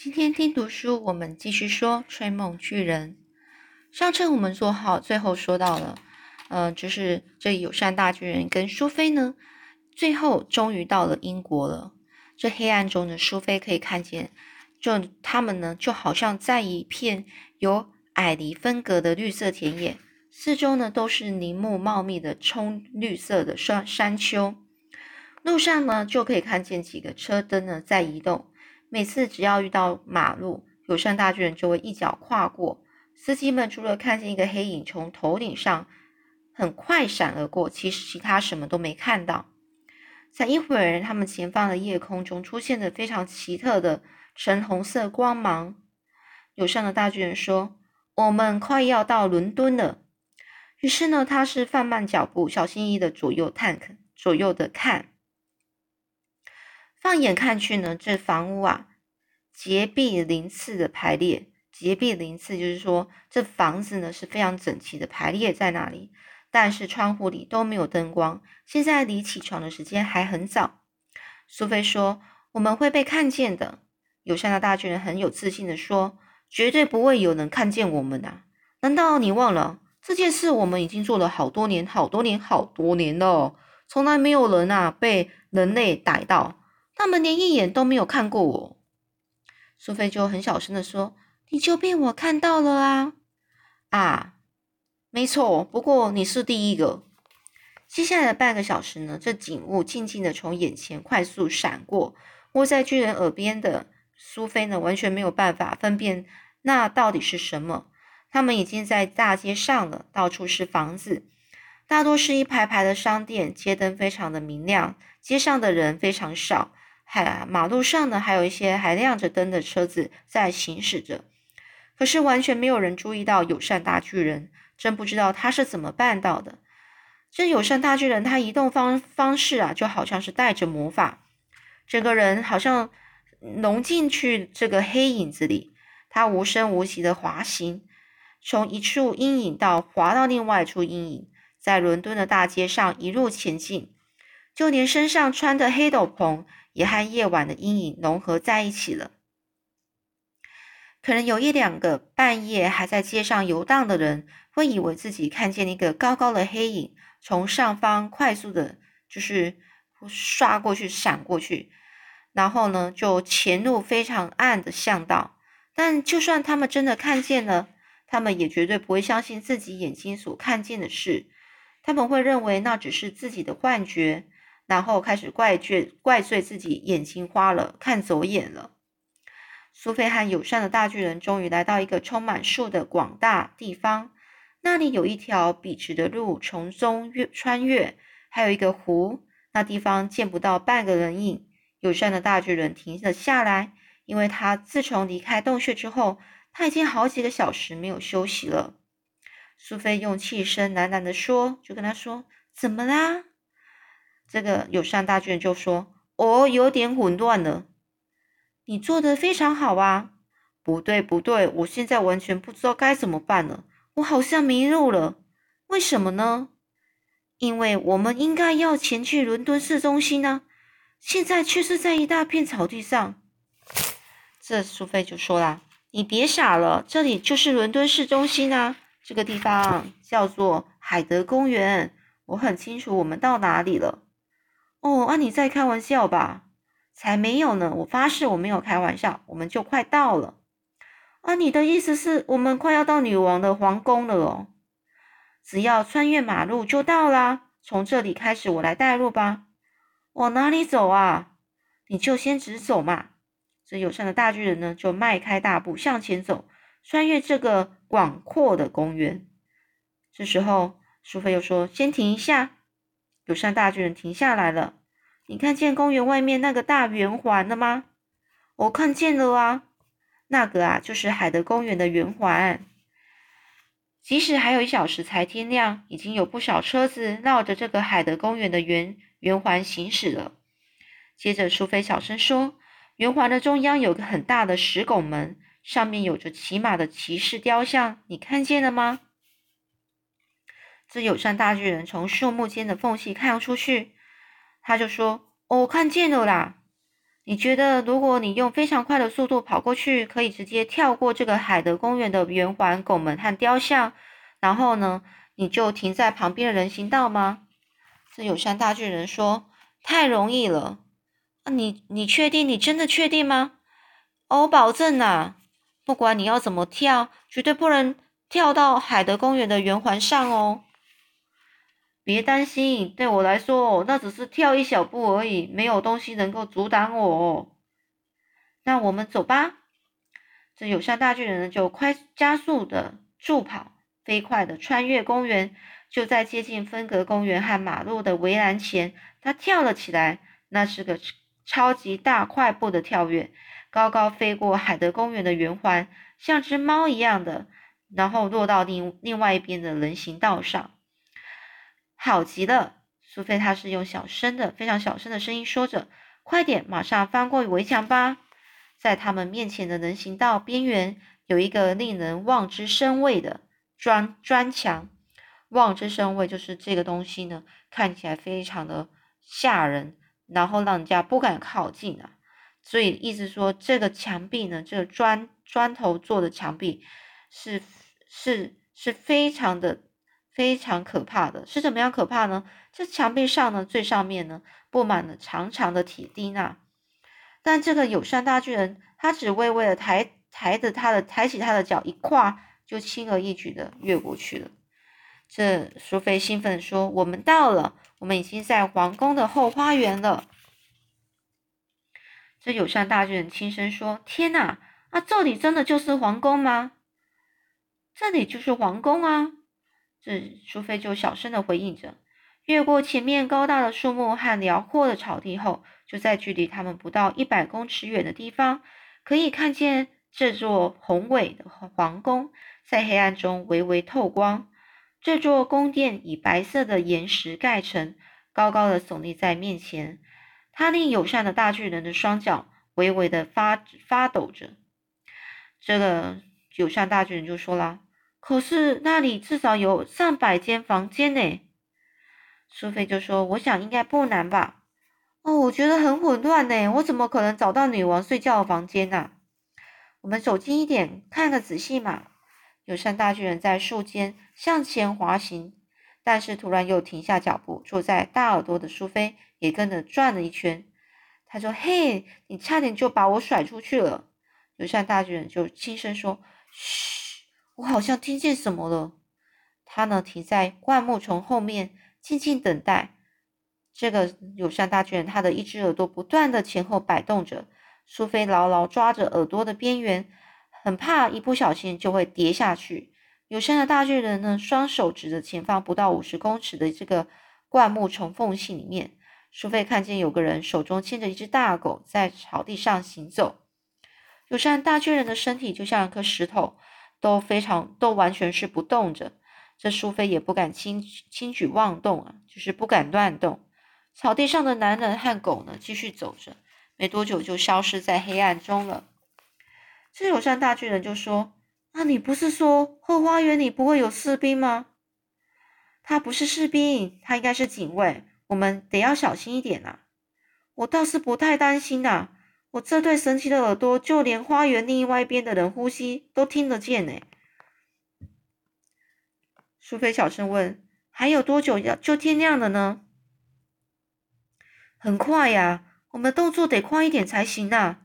今天听读书，我们继续说《吹梦巨人》。上册我们做好，最后说到了，呃，就是这友善大巨人跟苏菲呢，最后终于到了英国了。这黑暗中的苏菲可以看见，就他们呢，就好像在一片有矮篱分隔的绿色田野，四周呢都是林木茂密的葱绿色的山山丘。路上呢，就可以看见几个车灯呢在移动。每次只要遇到马路，友善大巨人就会一脚跨过。司机们除了看见一个黑影从头顶上很快闪而过，其实其他什么都没看到。在一会儿，他们前方的夜空中出现了非常奇特的橙红色光芒。友善的大巨人说：“我们快要到伦敦了。”于是呢，他是放慢脚步，小心翼翼的左右探看，左右的看。放眼看去呢，这房屋啊，洁壁鳞次的排列。洁壁鳞次就是说，这房子呢是非常整齐的排列在那里，但是窗户里都没有灯光。现在离起床的时间还很早。苏菲说：“我们会被看见的。”友善的大巨人很有自信的说：“绝对不会有人看见我们的。难道你忘了这件事？我们已经做了好多年、好多年、好多年了，从来没有人啊被人类逮到。”他们连一眼都没有看过我，苏菲就很小声的说：“你就被我看到了啊！”啊，没错，不过你是第一个。接下来的半个小时呢，这景物静静的从眼前快速闪过，窝在巨人耳边的苏菲呢，完全没有办法分辨那到底是什么。他们已经在大街上了，到处是房子，大多是一排排的商店，街灯非常的明亮，街上的人非常少。还马路上呢，还有一些还亮着灯的车子在行驶着，可是完全没有人注意到友善大巨人，真不知道他是怎么办到的。这友善大巨人他移动方方式啊，就好像是带着魔法，整个人好像融进去这个黑影子里，他无声无息的滑行，从一处阴影到滑到另外一处阴影，在伦敦的大街上一路前进，就连身上穿的黑斗篷。也和夜晚的阴影融合在一起了。可能有一两个半夜还在街上游荡的人，会以为自己看见一个高高的黑影从上方快速的，就是刷过去、闪过去，然后呢，就前路非常暗的巷道。但就算他们真的看见了，他们也绝对不会相信自己眼睛所看见的事，他们会认为那只是自己的幻觉。然后开始怪罪怪罪自己眼睛花了，看走眼了。苏菲和友善的大巨人终于来到一个充满树的广大地方，那里有一条笔直的路从中穿越，还有一个湖。那地方见不到半个人影。友善的大巨人停了下来，因为他自从离开洞穴之后，他已经好几个小时没有休息了。苏菲用气声喃喃的说：“就跟他说，怎么啦？”这个友善大巨人就说：“哦有点混乱了。”你做的非常好啊！不对，不对，我现在完全不知道该怎么办了。我好像迷路了。为什么呢？因为我们应该要前去伦敦市中心呢，现在却是在一大片草地上。这苏菲就说啦：“你别傻了，这里就是伦敦市中心啊！这个地方叫做海德公园。我很清楚我们到哪里了。”哦，啊，你在开玩笑吧？才没有呢！我发誓我没有开玩笑，我们就快到了。啊，你的意思是我们快要到女王的皇宫了哦？只要穿越马路就到啦。从这里开始，我来带路吧。往哪里走啊？你就先直走嘛。这友善的大巨人呢，就迈开大步向前走，穿越这个广阔的公园。这时候，苏菲又说：“先停一下。”友善大巨人停下来了。你看见公园外面那个大圆环了吗？我看见了啊，那个啊就是海德公园的圆环。即使还有一小时才天亮，已经有不少车子绕着这个海德公园的圆圆环行驶了。接着，苏菲小声说：“圆环的中央有个很大的石拱门，上面有着骑马的骑士雕像，你看见了吗？”这友善大巨人从树木间的缝隙看出去，他就说：“我看见了啦！你觉得，如果你用非常快的速度跑过去，可以直接跳过这个海德公园的圆环拱门和雕像，然后呢，你就停在旁边的人行道吗？这友善大巨人说：“太容易了。”啊，你你确定？你真的确定吗？我保证呐，不管你要怎么跳，绝对不能跳到海德公园的圆环上哦。别担心，对我来说，那只是跳一小步而已，没有东西能够阻挡我。那我们走吧。这友善大巨人呢，就快加速的助跑，飞快的穿越公园。就在接近分隔公园和马路的围栏前，他跳了起来。那是个超级大快步的跳跃，高高飞过海德公园的圆环，像只猫一样的，然后落到另另外一边的人行道上。好极了，苏菲，她是用小声的、非常小声的声音说着：“快点，马上翻过围墙吧！”在他们面前的人行道边缘有一个令人望之生畏的砖砖墙。望之生畏就是这个东西呢，看起来非常的吓人，然后让人家不敢靠近啊。所以意思说，这个墙壁呢，这个砖砖头做的墙壁是是是非常的。非常可怕的是怎么样可怕呢？这墙壁上呢，最上面呢布满了长长的铁钉啊。但这个友善大巨人，他只微微的抬抬着他的抬起他的脚一跨，就轻而易举的越过去了。这苏菲兴奋地说：“我们到了，我们已经在皇宫的后花园了。”这友善大巨人轻声说：“天哪，啊，这里真的就是皇宫吗？这里就是皇宫啊！”这苏菲就小声的回应着。越过前面高大的树木和辽阔的草地后，就在距离他们不到一百公尺远的地方，可以看见这座宏伟的皇宫在黑暗中微微透光。这座宫殿以白色的岩石盖成，高高的耸立在面前。他令友善的大巨人的双脚微微的发发抖着。这个友善大巨人就说了。可是那里至少有上百间房间呢，苏菲就说：“我想应该不难吧？”哦，我觉得很混乱呢，我怎么可能找到女王睡觉的房间呢？我们走近一点，看个仔细嘛。友善大巨人在树间向前滑行，但是突然又停下脚步，坐在大耳朵的苏菲也跟着转了一圈。他说：“嘿，你差点就把我甩出去了。”友善大巨人就轻声说：“嘘。”我好像听见什么了。他呢，停在灌木丛后面，静静等待。这个友善大巨人，他的一只耳朵不断的前后摆动着。苏菲牢牢抓着耳朵的边缘，很怕一不小心就会跌下去。友善的大巨人呢，双手指着前方不到五十公尺的这个灌木丛缝隙里面。苏菲看见有个人手中牵着一只大狗在草地上行走。友善大巨人的身体就像一颗石头。都非常都完全是不动着，这苏菲也不敢轻轻举妄动啊，就是不敢乱动。草地上的男人和狗呢，继续走着，没多久就消失在黑暗中了。这友善大巨人就说：“那你不是说后花园里不会有士兵吗？他不是士兵，他应该是警卫，我们得要小心一点呐。我倒是不太担心呐。”我这对神奇的耳朵，就连花园另外一边的人呼吸都听得见呢。苏菲小声问：“还有多久要就天亮了呢？”“很快呀，我们动作得快一点才行啊。”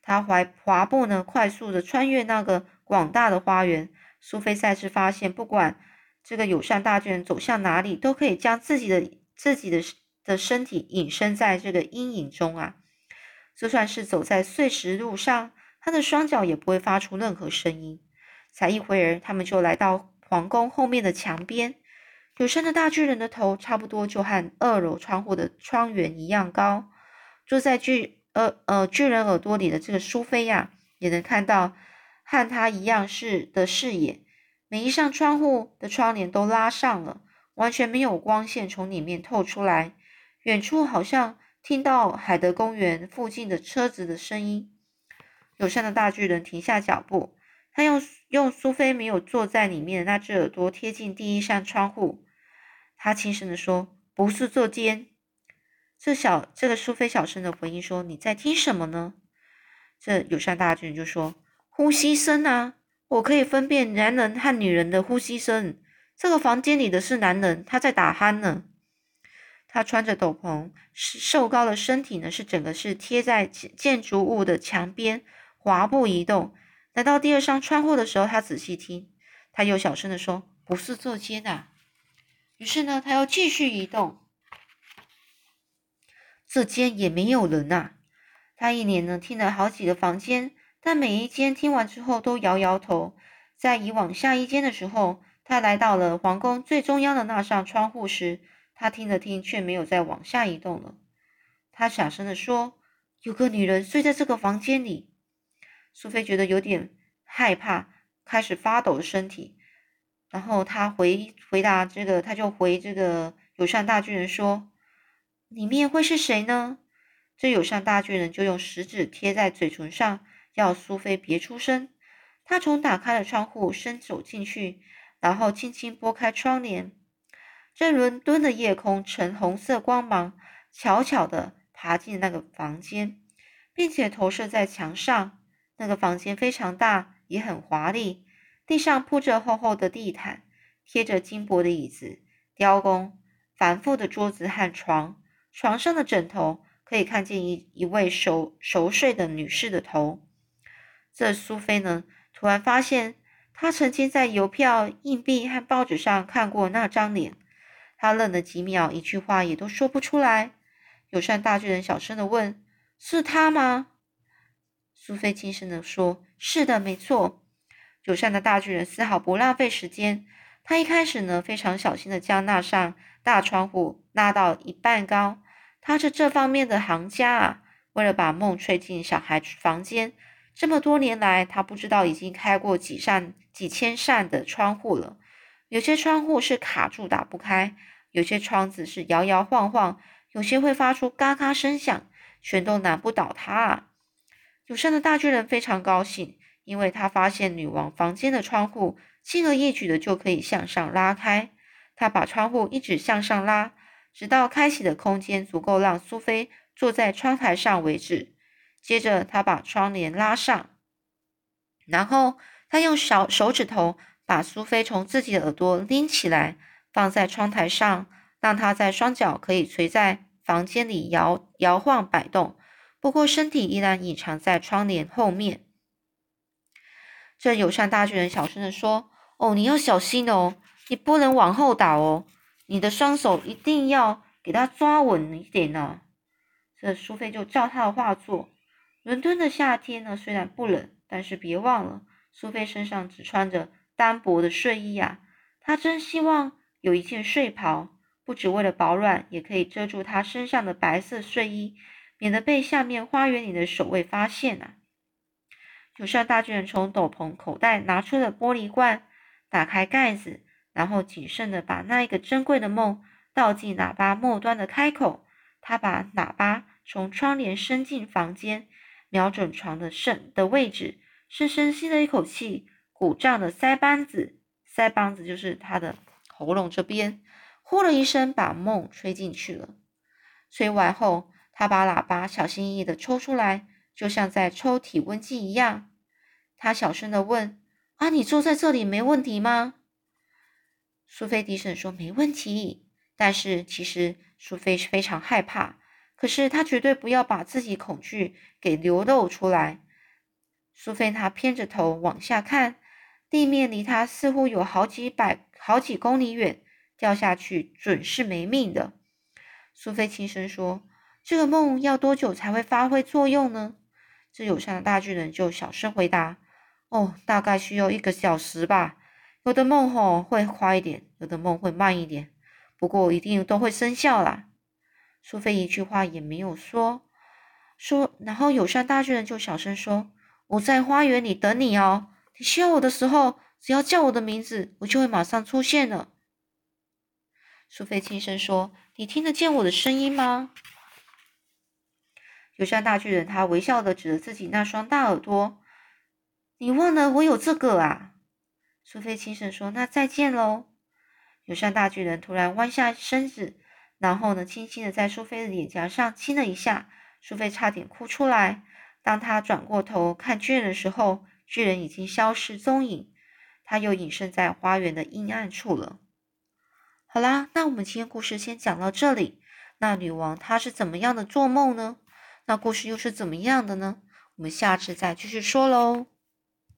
他滑滑步呢，快速的穿越那个广大的花园。苏菲再次发现，不管这个友善大巨人走向哪里，都可以将自己的自己的的身体隐身在这个阴影中啊。就算是走在碎石路上，他的双脚也不会发出任何声音。才一会儿，他们就来到皇宫后面的墙边。有山的大巨人的头差不多就和二楼窗户的窗缘一样高。坐在巨呃呃巨人耳朵里的这个苏菲亚，也能看到和他一样是的视野。每一扇窗户的窗帘都拉上了，完全没有光线从里面透出来。远处好像。听到海德公园附近的车子的声音，友善的大巨人停下脚步，他用用苏菲没有坐在里面的那只耳朵贴近第一扇窗户，他轻声的说：“不是这间。”这小这个苏菲小声的回应说：“你在听什么呢？”这友善大巨人就说：“呼吸声啊，我可以分辨男人和女人的呼吸声。这个房间里的是男人，他在打鼾呢。他穿着斗篷，瘦高的身体呢是整个是贴在建筑物的墙边，滑步移动。来到第二扇窗户的时候，他仔细听，他又小声的说：‘不是这间的。’于是呢，他又继续移动。”这间也没有人呐。他一连呢听了好几个房间，但每一间听完之后都摇摇头。在移往下一间的时候，他来到了皇宫最中央的那扇窗户时，他听了听，却没有再往下移动了。他小声的说：“有个女人睡在这个房间里。”苏菲觉得有点害怕，开始发抖的身体。然后他回回答这个，他就回这个友善大巨人说。里面会是谁呢？这友善大巨人就用食指贴在嘴唇上，要苏菲别出声。他从打开的窗户伸手进去，然后轻轻拨开窗帘。这伦敦的夜空呈红色光芒，悄悄地爬进那个房间，并且投射在墙上。那个房间非常大，也很华丽。地上铺着厚厚的地毯，贴着金箔的椅子、雕工、繁复的桌子和床。床上的枕头可以看见一一位熟熟睡的女士的头。这苏菲呢，突然发现她曾经在邮票、硬币和报纸上看过那张脸。他愣了几秒，一句话也都说不出来。友善大巨人小声的问：“是他吗？”苏菲轻声的说：“是的，没错。”友善的大巨人丝毫不浪费时间。他一开始呢，非常小心的将那扇大窗户拉到一半高。他是这方面的行家啊！为了把梦吹进小孩房间，这么多年来，他不知道已经开过几扇、几千扇的窗户了。有些窗户是卡住打不开，有些窗子是摇摇晃晃，有些会发出嘎嘎声响，全都难不倒他啊！友善的大巨人非常高兴，因为他发现女王房间的窗户轻而易举的就可以向上拉开。他把窗户一直向上拉。直到开启的空间足够让苏菲坐在窗台上为止。接着，他把窗帘拉上，然后他用小手指头把苏菲从自己的耳朵拎起来，放在窗台上，让她在双脚可以垂在房间里摇摇晃摆动。不过，身体依然隐藏在窗帘后面。这友善大巨人小声的说：“哦，你要小心哦，你不能往后倒哦。”你的双手一定要给他抓稳一点呢。这苏菲就照他的话做。伦敦的夏天呢，虽然不冷，但是别忘了，苏菲身上只穿着单薄的睡衣呀。他真希望有一件睡袍，不只为了保暖，也可以遮住他身上的白色睡衣，免得被下面花园里的守卫发现啊。友善大巨人从斗篷口袋拿出了玻璃罐，打开盖子。然后谨慎的把那一个珍贵的梦倒进喇叭末端的开口。他把喇叭从窗帘伸进房间，瞄准床的深的位置，深深吸了一口气，鼓胀的腮帮子，腮帮子就是他的喉咙这边，呼了一声，把梦吹进去了。吹完后，他把喇叭小心翼翼的抽出来，就像在抽体温计一样。他小声的问：“啊，你坐在这里没问题吗？”苏菲低声说：“没问题。”但是其实苏菲是非常害怕，可是她绝对不要把自己恐惧给流露出来。苏菲她偏着头往下看，地面离他似乎有好几百、好几公里远，掉下去准是没命的。苏菲轻声说：“这个梦要多久才会发挥作用呢？”这友善的大巨人就小声回答：“哦，大概需要一个小时吧。”有的梦吼会快一点，有的梦会慢一点，不过一定都会生效啦。苏菲一句话也没有说，说，然后友善大巨人就小声说：“我在花园里等你哦，你需要我的时候，只要叫我的名字，我就会马上出现了。”苏菲轻声说：“你听得见我的声音吗？”友善大巨人他微笑的指着自己那双大耳朵：“你忘了我有这个啊？”苏菲轻声说：“那再见喽。”友善大巨人突然弯下身子，然后呢，轻轻的在苏菲的脸颊上亲了一下，苏菲差点哭出来。当她转过头看巨人的时候，巨人已经消失踪影，他又隐身在花园的阴暗处了。好啦，那我们今天故事先讲到这里。那女王她是怎么样的做梦呢？那故事又是怎么样的呢？我们下次再继续说喽。